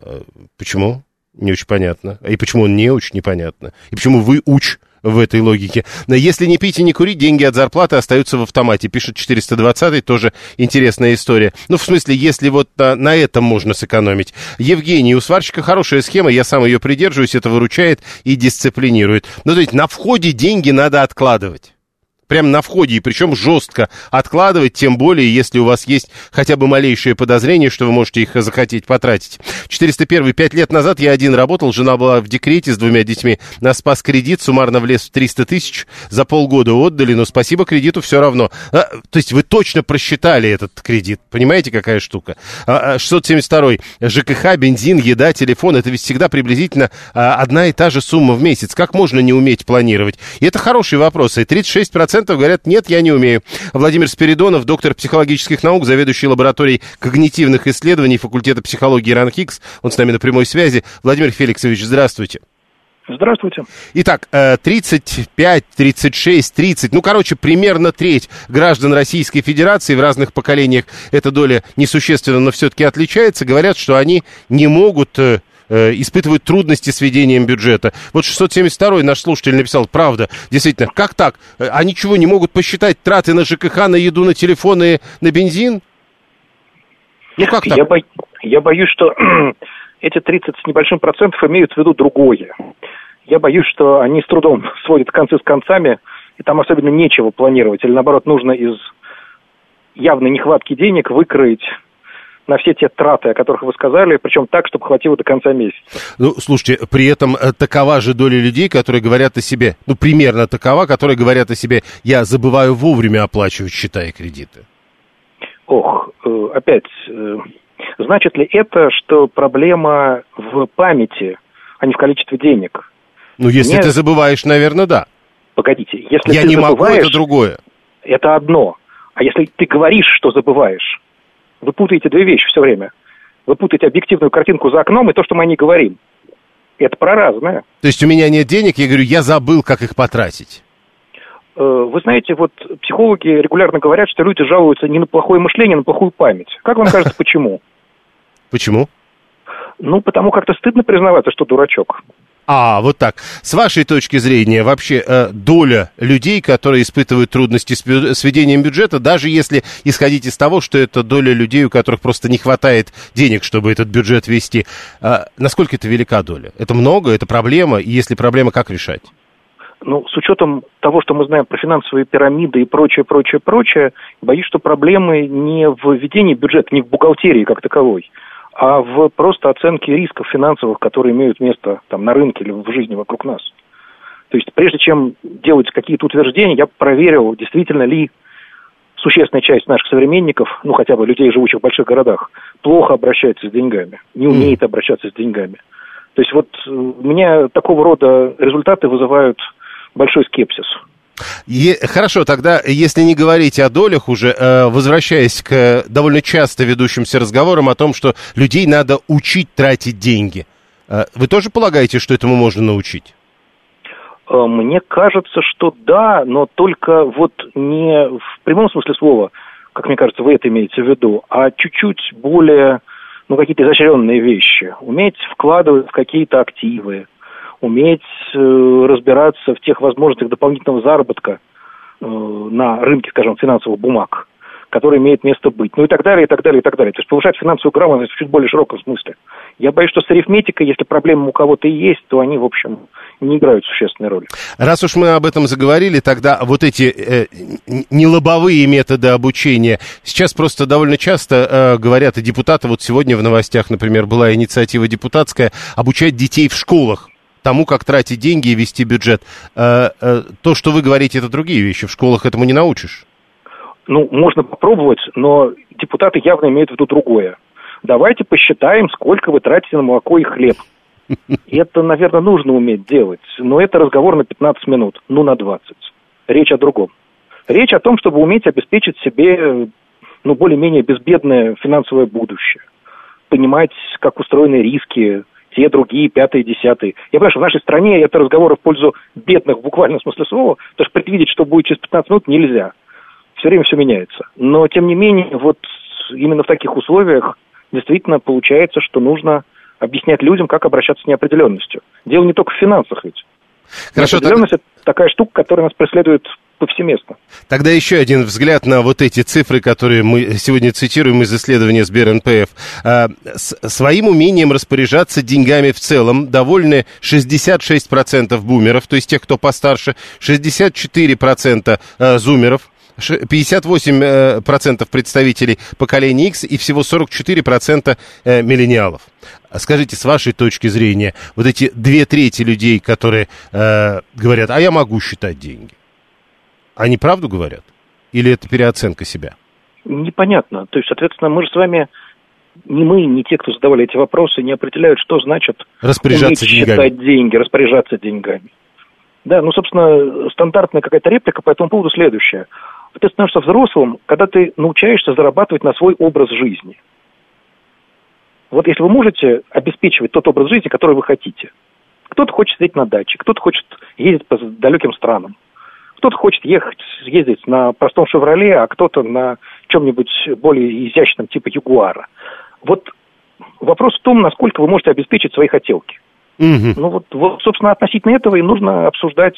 Э, Почему? Не очень понятно. И почему он не уч, непонятно. И почему вы уч в этой логике. Если не пить и не курить, деньги от зарплаты остаются в автомате. Пишет 420 тоже интересная история. Ну, в смысле, если вот а, на этом можно сэкономить. Евгений, у сварщика хорошая схема, я сам ее придерживаюсь, это выручает и дисциплинирует. Ну, то есть на входе деньги надо откладывать. Прямо на входе, и причем жестко откладывать, тем более, если у вас есть хотя бы малейшее подозрение, что вы можете их захотеть потратить. 401. Пять лет назад я один работал, жена была в декрете с двумя детьми. Нас спас кредит, суммарно влез в 300 тысяч. За полгода отдали, но спасибо кредиту все равно. А, то есть вы точно просчитали этот кредит. Понимаете, какая штука? А, а, 672. ЖКХ, бензин, еда, телефон. Это ведь всегда приблизительно а, одна и та же сумма в месяц. Как можно не уметь планировать? И это хороший вопрос. И 36% говорят, нет, я не умею. Владимир Спиридонов, доктор психологических наук, заведующий лабораторией когнитивных исследований факультета психологии РАНХИКС. Он с нами на прямой связи. Владимир Феликсович, здравствуйте. Здравствуйте. Итак, э, 35, 36, 30, ну, короче, примерно треть граждан Российской Федерации в разных поколениях, эта доля несущественно, но все-таки отличается, говорят, что они не могут э, испытывают трудности с ведением бюджета. Вот 672-й наш слушатель написал, правда, действительно, как так? Э, Они чего, не могут посчитать траты на ЖКХ, на еду, на телефон и на бензин? Ну, как так? Я, бо- я боюсь, что (clears throat) эти 30 с небольшим процентов имеют в виду другое. Я боюсь, что они с трудом (laughs) сводят концы с концами, и там особенно нечего планировать. Или наоборот, нужно из явной нехватки денег выкроить на все те траты, о которых вы сказали, причем так, чтобы хватило до конца месяца. Ну, слушайте, при этом э, такова же доля людей, которые говорят о себе, ну, примерно такова, которые говорят о себе, я забываю вовремя оплачивать счета и кредиты. Ох, э, опять, э, значит ли это, что проблема в памяти, а не в количестве денег? Ну, если Нет. ты забываешь, наверное, да. Погодите, если я ты не могу, забываешь, это другое. это одно. А если ты говоришь, что забываешь, вы путаете две вещи все время. Вы путаете объективную картинку за окном и то, что мы о ней говорим. Это про разное. То есть у меня нет денег, я говорю, я забыл, как их потратить. Э, Вы знаете, вот психологи регулярно говорят, что люди жалуются не на плохое мышление, а на плохую память. Как вам кажется, (laughs) почему? Почему? Ну, потому как-то стыдно признаваться, что дурачок. А, вот так. С вашей точки зрения, вообще э, доля людей, которые испытывают трудности с, с ведением бюджета, даже если исходить из того, что это доля людей, у которых просто не хватает денег, чтобы этот бюджет вести, э, насколько это велика доля? Это много, это проблема, и если проблема, как решать? Ну, с учетом того, что мы знаем про финансовые пирамиды и прочее, прочее, прочее, боюсь, что проблемы не в ведении бюджета, не в бухгалтерии как таковой, а в просто оценке рисков финансовых, которые имеют место там на рынке или в жизни вокруг нас. То есть, прежде чем делать какие-то утверждения, я проверил, действительно ли существенная часть наших современников, ну, хотя бы людей, живущих в больших городах, плохо обращается с деньгами, не умеет обращаться с деньгами. То есть вот э, у меня такого рода результаты вызывают большой скепсис. Е- хорошо, тогда, если не говорить о долях уже, э, возвращаясь к э, довольно часто ведущимся разговорам о том, что людей надо учить тратить деньги, э, вы тоже полагаете, что этому можно научить? Э, Мне кажется, что да, но только вот не в прямом смысле слова, как мне кажется, вы это имеете в виду, а чуть-чуть более, ну, какие-то изощренные вещи. Уметь вкладывать в какие-то активы, уметь э, разбираться в тех возможностях дополнительного заработка э, на рынке, скажем, финансовых бумаг, которое имеет место быть. Ну и так далее, и так далее, и так далее. То есть повышать финансовую грамотность в чуть более широком смысле. Я боюсь, что с арифметикой, если проблемы у кого-то и есть, то они, в общем, не играют существенной роли. Раз уж мы об этом заговорили, тогда вот эти э, нелобовые методы обучения, сейчас просто довольно часто э, говорят, и депутаты, вот сегодня в новостях, например, была инициатива депутатская, обучать детей в школах тому, как тратить деньги и вести бюджет. Э, э, то, что вы говорите, это другие вещи. В школах этому не научишь. Ну, можно попробовать, но депутаты явно имеют в виду другое. Давайте посчитаем, сколько вы тратите на молоко и хлеб. (laughs) Это, наверное, нужно уметь делать, но это разговор на 15 минут, ну на 20. Речь о другом. Речь о том, чтобы уметь обеспечить себе ну, более-менее безбедное финансовое будущее. Понимать, как устроены риски, те, другие, пятые, десятые. Я понимаю, что в нашей стране это разговоры в пользу бедных в буквальном смысле слова, потому что предвидеть, что будет через 15 минут, нельзя. Все время все меняется. Но, тем не менее, вот именно в таких условиях действительно получается, что нужно объяснять людям, как обращаться с неопределенностью. Дело не только в финансах ведь. Хорошо, Неопределенность так... это такая штука, которая нас преследует повсеместно. Тогда еще один взгляд на вот эти цифры, которые мы сегодня цитируем из исследования СберНПФ. А, с своим умением распоряжаться деньгами в целом довольны 66% бумеров, то есть тех, кто постарше, 64% а, зумеров, 58% э, представителей поколения X и всего 44% э, миллениалов. А скажите, с вашей точки зрения, вот эти две трети людей, которые э, говорят, а я могу считать деньги, они правду говорят? Или это переоценка себя? Непонятно. То есть, соответственно, мы же с вами не мы, не те, кто задавали эти вопросы, не определяют, что значит распоряжаться уметь деньгами. считать деньги, распоряжаться деньгами. Да, ну, собственно, стандартная какая-то реплика по этому поводу следующая ты становишься взрослым, когда ты научаешься зарабатывать на свой образ жизни. Вот если вы можете обеспечивать тот образ жизни, который вы хотите. Кто-то хочет сидеть на даче, кто-то хочет ездить по далеким странам, кто-то хочет ехать, ездить на простом «Шевроле», а кто-то на чем-нибудь более изящном, типа «Ягуара». Вот вопрос в том, насколько вы можете обеспечить свои хотелки. Угу. Ну вот, вот, собственно, относительно этого и нужно обсуждать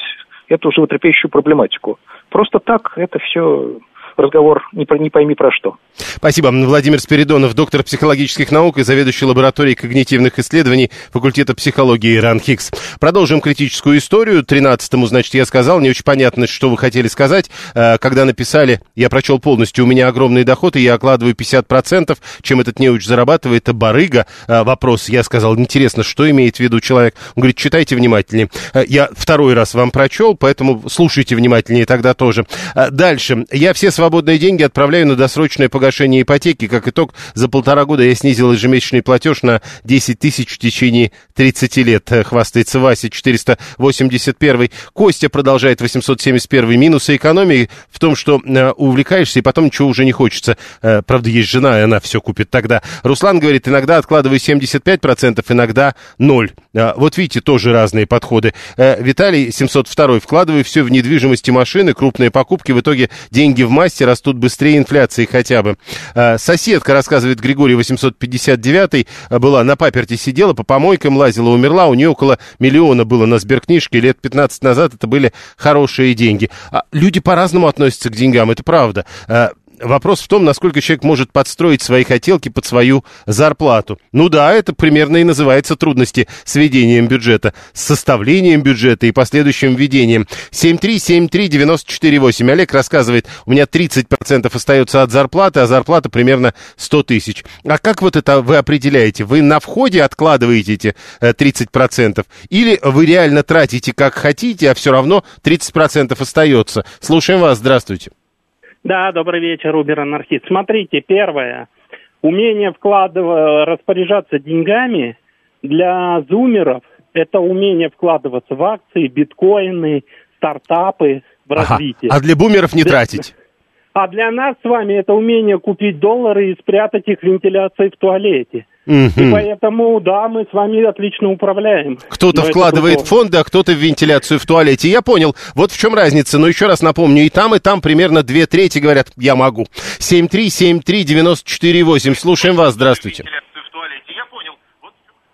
эту животрепещущую проблематику. Просто так это все разговор не, не пойми про что. Спасибо. Владимир Спиридонов, доктор психологических наук и заведующий лабораторией когнитивных исследований факультета психологии РАН Хикс. Продолжим критическую историю. Тринадцатому, значит, я сказал, не очень понятно, что вы хотели сказать. Э, когда написали, я прочел полностью, у меня огромный доход, и я окладываю 50%, чем этот неуч зарабатывает, это барыга. Э, вопрос, я сказал, интересно, что имеет в виду человек? Он говорит, читайте внимательнее. Э, я второй раз вам прочел, поэтому слушайте внимательнее тогда тоже. Дальше. Я все свои свободные деньги отправляю на досрочное погашение ипотеки. Как итог, за полтора года я снизил ежемесячный платеж на 10 тысяч в течение 30 лет. Хвастается Вася, 481. Костя продолжает 871. Минусы экономии в том, что э, увлекаешься и потом ничего уже не хочется. Э, правда, есть жена, и она все купит тогда. Руслан говорит, иногда откладываю 75%, иногда 0. Э, вот видите, тоже разные подходы. Э, Виталий, 702. Вкладываю все в недвижимость машины, крупные покупки. В итоге деньги в массе растут быстрее инфляции хотя бы. А, соседка, рассказывает Григорий 859 а, была на паперте сидела, по помойкам лазила, умерла, у нее около миллиона было на сберкнижке, лет 15 назад это были хорошие деньги. А люди по-разному относятся к деньгам, это правда вопрос в том, насколько человек может подстроить свои хотелки под свою зарплату. Ну да, это примерно и называется трудности с ведением бюджета, с составлением бюджета и последующим введением. 7373948. Олег рассказывает, у меня 30% остается от зарплаты, а зарплата примерно 100 тысяч. А как вот это вы определяете? Вы на входе откладываете эти 30%? Э, Или вы реально тратите как хотите, а все равно 30% остается? Слушаем вас, здравствуйте. Да, добрый вечер, Убер-анархист. Смотрите, первое. Умение вкладывать, распоряжаться деньгами для зумеров – это умение вкладываться в акции, биткоины, стартапы, в ага. развитие. А для бумеров не для... тратить? А для нас с вами это умение купить доллары и спрятать их в вентиляции в туалете. Угу. И поэтому, да, мы с вами отлично управляем. Кто-то вкладывает в фонды, а кто-то в вентиляцию в туалете. Я понял. Вот в чем разница. Но еще раз напомню, и там, и там примерно две трети говорят, я могу. 7373948. Слушаем вас. Здравствуйте.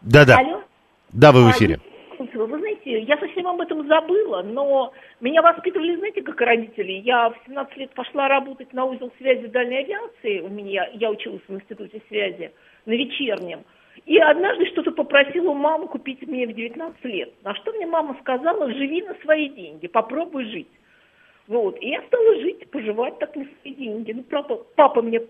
Да-да. Да, вы в эфире. Вы знаете, знаете, я совсем об этом забыла, но меня воспитывали, знаете, как родители. Я в 17 лет пошла работать на узел связи дальней авиации. У меня, я училась в институте связи на вечернем. И однажды что-то попросила маму купить мне в 19 лет. На что мне мама сказала, живи на свои деньги, попробуй жить. Вот. И я стала жить, поживать так на свои деньги. Ну, правда, папа мне,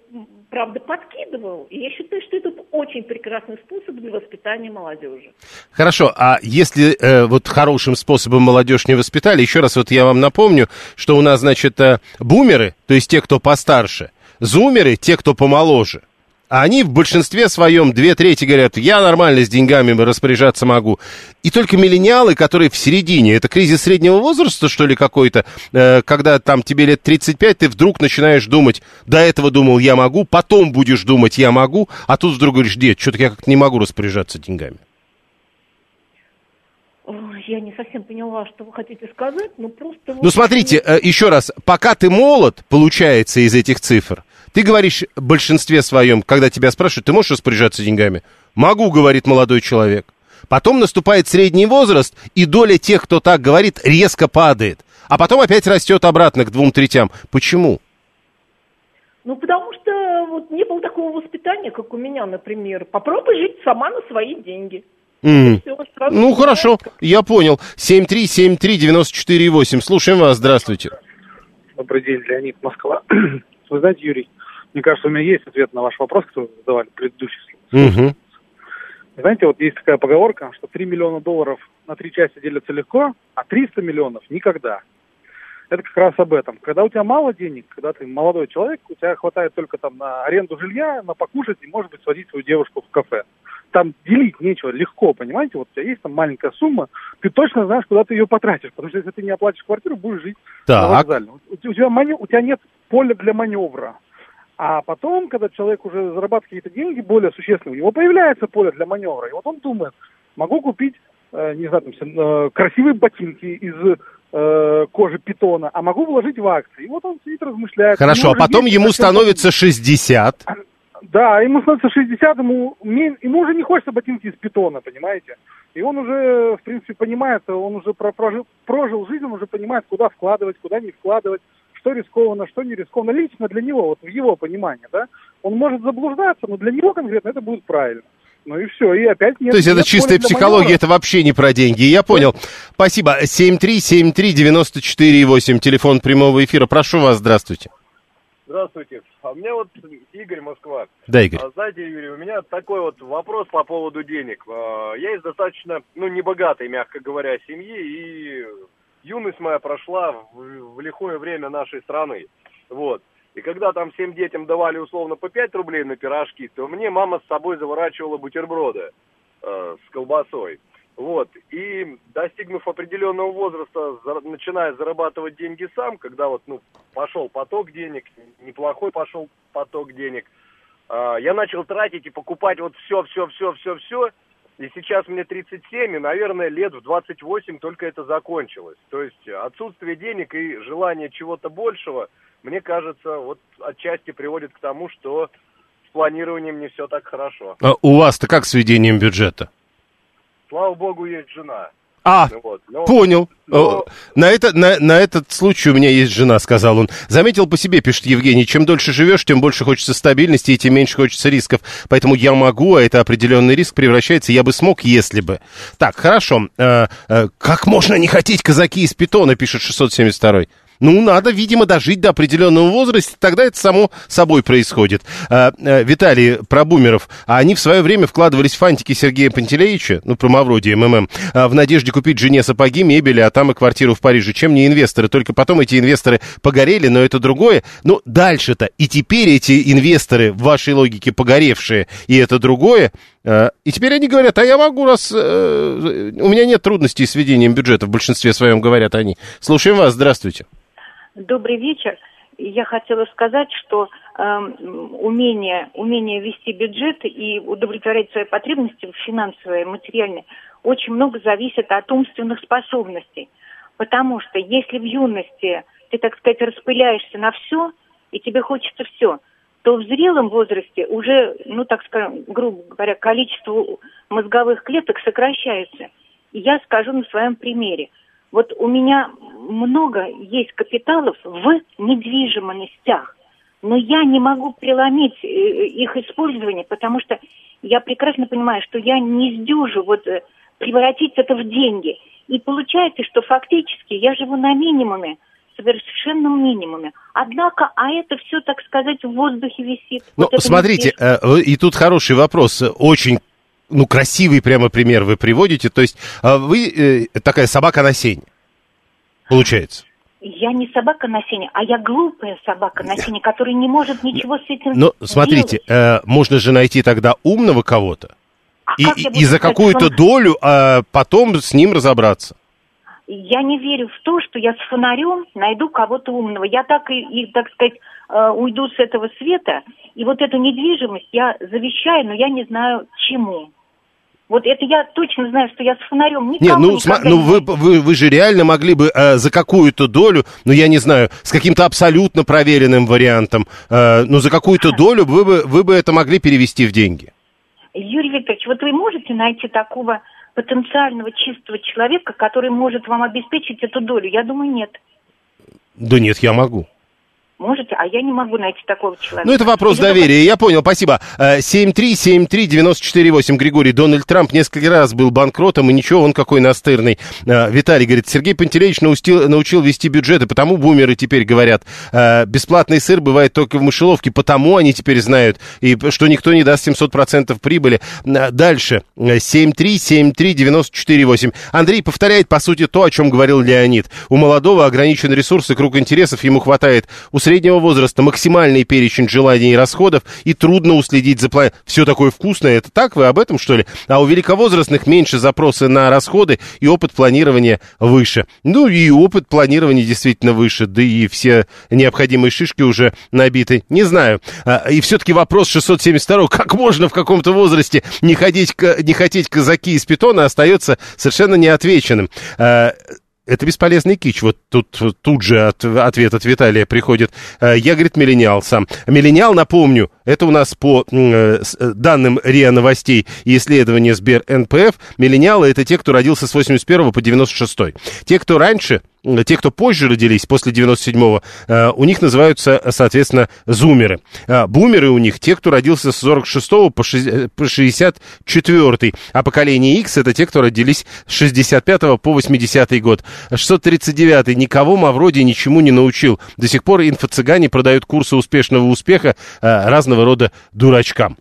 правда, подкидывал. И я считаю, что это очень прекрасный способ для воспитания молодежи. Хорошо, а если э, вот хорошим способом молодежь не воспитали, еще раз вот я вам напомню, что у нас, значит, э, бумеры, то есть те, кто постарше, зумеры, те, кто помоложе. А они в большинстве своем, две трети говорят, я нормально с деньгами распоряжаться могу. И только миллениалы, которые в середине, это кризис среднего возраста, что ли, какой-то, э, когда там тебе лет 35, ты вдруг начинаешь думать, до этого думал, я могу, потом будешь думать, я могу, а тут вдруг говоришь, нет, что-то я как-то не могу распоряжаться деньгами. Я не совсем поняла, что вы хотите сказать, но просто... Ну, смотрите, э, еще раз, пока ты молод, получается, из этих цифр, ты говоришь в большинстве своем, когда тебя спрашивают, ты можешь распоряжаться деньгами? Могу, говорит молодой человек. Потом наступает средний возраст, и доля тех, кто так говорит, резко падает. А потом опять растет обратно к двум третям. Почему? Ну, потому что вот не было такого воспитания, как у меня, например. Попробуй жить сама на свои деньги. Mm. Все, ну, хорошо, я понял. 7373948. Слушаем вас, здравствуйте. Добрый день, Леонид Москва. (clears throat) Вы знаете, Юрий, мне кажется, у меня есть ответ на ваш вопрос, который вы задавали предыдущий. Угу. Знаете, вот есть такая поговорка, что 3 миллиона долларов на три части делятся легко, а 300 миллионов никогда. Это как раз об этом. Когда у тебя мало денег, когда ты молодой человек, у тебя хватает только там на аренду жилья, на покушать и, может быть, сводить свою девушку в кафе. Там делить нечего, легко, понимаете? Вот у тебя есть там маленькая сумма, ты точно знаешь, куда ты ее потратишь. Потому что если ты не оплатишь квартиру, будешь жить так. на вокзале. У, тебя, у тебя нет поля для маневра. А потом, когда человек уже зарабатывает какие-то деньги более существенные, у него появляется поле для маневра. И вот он думает, могу купить, э, не знаю, там, э, красивые ботинки из э, кожи питона, а могу вложить в акции. И вот он сидит, размышляет. Хорошо, а потом ему становится 60. (clears throat) Да, ему становится 60, ему, ему уже не хочется ботинки из питона, понимаете? И он уже, в принципе, понимает, он уже прожил, прожил жизнь, он уже понимает, куда вкладывать, куда не вкладывать что рискованно, что не рискованно, лично для него, вот в его понимании, да, он может заблуждаться, но для него конкретно это будет правильно. Ну и все, и опять нет. То есть нет это чистая психология, это вообще не про деньги. Я понял. Спасибо. 7373948, телефон прямого эфира. Прошу вас, здравствуйте. Здравствуйте. А у меня вот Игорь Москва. Да, Игорь. А, знаете, Юрий, у меня такой вот вопрос по поводу денег. А, я из достаточно, ну, небогатой, мягко говоря, семьи, и юность моя прошла в, в лихое время нашей страны. Вот. И когда там всем детям давали условно по 5 рублей на пирожки, то мне мама с собой заворачивала бутерброды э, с колбасой. Вот. И достигнув определенного возраста, за, начиная зарабатывать деньги сам, когда вот, ну, пошел поток денег, неплохой пошел поток денег, э, я начал тратить и покупать вот все, все, все, все, все, и сейчас мне 37, и, наверное, лет в 28 только это закончилось. То есть отсутствие денег и желание чего-то большего, мне кажется, вот отчасти приводит к тому, что с планированием не все так хорошо. А у вас-то как с ведением бюджета? Слава богу, есть жена. А, вот. но, понял. Но... На, это, на, на этот случай у меня есть жена, сказал он. Заметил по себе, пишет Евгений, чем дольше живешь, тем больше хочется стабильности и тем меньше хочется рисков. Поэтому я могу, а это определенный риск превращается, я бы смог, если бы. Так, хорошо. Э, э, как можно не хотеть казаки из питона, пишет 672 ну, надо, видимо, дожить до определенного возраста, тогда это само собой происходит. А, а, Виталий, про бумеров. А они в свое время вкладывались в фантики Сергея Пантелеича, ну, про Мавроди, МММ, а, в надежде купить жене сапоги, мебели, а там и квартиру в Париже. Чем не инвесторы? Только потом эти инвесторы погорели, но это другое. Ну, дальше-то. И теперь эти инвесторы, в вашей логике, погоревшие, и это другое, а, и теперь они говорят, а я могу, раз... Э, у меня нет трудностей с ведением бюджета, в большинстве своем говорят они. Слушаем вас, здравствуйте. Добрый вечер. Я хотела сказать, что э, умение, умение вести бюджет и удовлетворять свои потребности финансовые, материальные, очень много зависит от умственных способностей. Потому что если в юности ты, так сказать, распыляешься на все, и тебе хочется все, то в зрелом возрасте уже, ну, так скажем, грубо говоря, количество мозговых клеток сокращается. я скажу на своем примере. Вот у меня много есть капиталов в недвижимостях, но я не могу преломить э, их использование, потому что я прекрасно понимаю, что я не сдюжу вот э, превратить это в деньги. И получается, что фактически я живу на минимуме, совершенном минимуме. Однако, а это все, так сказать, в воздухе висит. Ну, вот смотрите, э, и тут хороший вопрос, очень ну, красивый прямо пример вы приводите. То есть э, вы э, такая собака на сене, получается. Я не собака на сене, а я глупая собака на сене, которая не может ничего с этим Но смотрите, э, можно же найти тогда умного кого-то А и, как и за какую-то что- долю а потом с ним разобраться. Я не верю в то, что я с фонарем найду кого-то умного. Я так и, и, так сказать, э, уйду с этого света, и вот эту недвижимость я завещаю, но я не знаю чему. Вот это я точно знаю, что я с фонарем Нет, никому ну, сма- никогда ну вы, вы, вы же реально могли бы э, за какую-то долю, ну я не знаю, с каким-то абсолютно проверенным вариантом, э, ну за какую-то долю вы бы, вы бы это могли перевести в деньги. Юрий Викторович, вот вы можете найти такого потенциального чистого человека, который может вам обеспечить эту долю? Я думаю, нет. Да нет, я могу. Можете, а я не могу найти такого человека. Ну, это вопрос только- доверия, я понял, спасибо. Э, 7373948, Григорий, Дональд Трамп несколько раз был банкротом, и ничего, он какой настырный. Э, Виталий говорит, Сергей Пантелеевич наустил- научил вести бюджеты, потому бумеры теперь говорят, э, бесплатный сыр бывает только в мышеловке, потому они теперь знают, и что никто не даст 700% прибыли. Э, Дальше, Э, 7373948. Андрей повторяет, по сути, то, о чем говорил Леонид. У молодого ограничен ресурс и круг интересов, ему хватает. У среднего возраста максимальный перечень желаний и расходов, и трудно уследить за планом. Все такое вкусное, это так? Вы об этом, что ли? А у великовозрастных меньше запросы на расходы, и опыт планирования выше. Ну, и опыт планирования действительно выше, да и все необходимые шишки уже набиты. Не знаю. А, И все-таки вопрос 672 как можно в каком-то возрасте не, ходить, не хотеть казаки из питона, остается совершенно неотвеченным. Это бесполезный кич. Вот тут, тут же от- ответ от Виталия приходит. Э, Я, говорит, миллениал сам. Миллениал, напомню, это у нас по э, э, данным РИА Новостей и исследования Сбер НПФ, миллениалы это те, кто родился с 81 по 96. Те, кто раньше, те, кто позже родились, после 97-го, э, у них называются, э, соответственно, зумеры. А Бумеры у них те, кто родился с 46 по шесть- э, по 64 а поколение X это те, кто родились с 65 по 80 год. 639 никого Мавроди ничему не научил. До сих пор инфо-цыгане продают курсы успешного успеха э, разного рода дурачкам.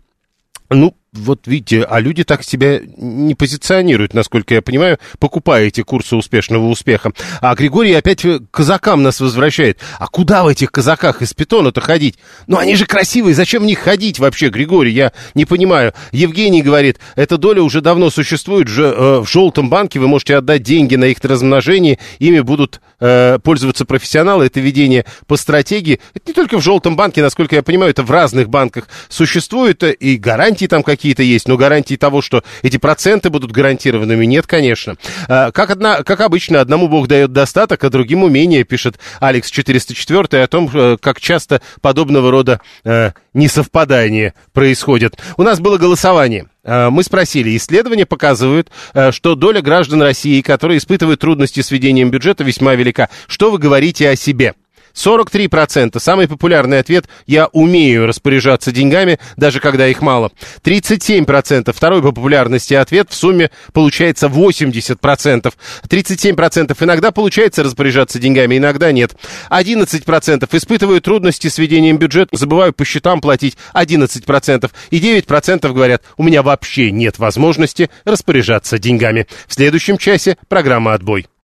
Ну, вот видите, а люди так себя не позиционируют, насколько я понимаю, покупая эти курсы успешного успеха. А Григорий опять к казакам нас возвращает. А куда в этих казаках из питона-то ходить? Ну, они же красивые, зачем в них ходить вообще, Григорий? Я не понимаю. Евгений говорит, эта доля уже давно существует, же, э, в желтом банке вы можете отдать деньги на их размножение, ими будут э, пользоваться профессионалы, это ведение по стратегии. Это не только в желтом банке, насколько я понимаю, это в разных банках существует, э, и гарантии там какие-то есть, но гарантии того, что эти проценты будут гарантированными, нет, конечно. А, Как, одна, как обычно, одному Бог дает достаток, а другим умение, пишет Алекс 404 о том, э, как часто подобного рода э, несовпадания происходят. У нас было голосование. Э, Мы спросили, исследования показывают, э, что доля граждан России, которые испытывают трудности с ведением бюджета, весьма велика. Что вы говорите о себе? 43%. Самый популярный ответ «Я умею распоряжаться деньгами, даже когда их мало». 37%. Второй по популярности ответ в сумме получается 80%. 37% иногда получается распоряжаться деньгами, иногда нет. 11% испытывают трудности с ведением бюджета, забываю по счетам платить 11%. И 9% говорят «У меня вообще нет возможности распоряжаться деньгами». В следующем часе программа «Отбой».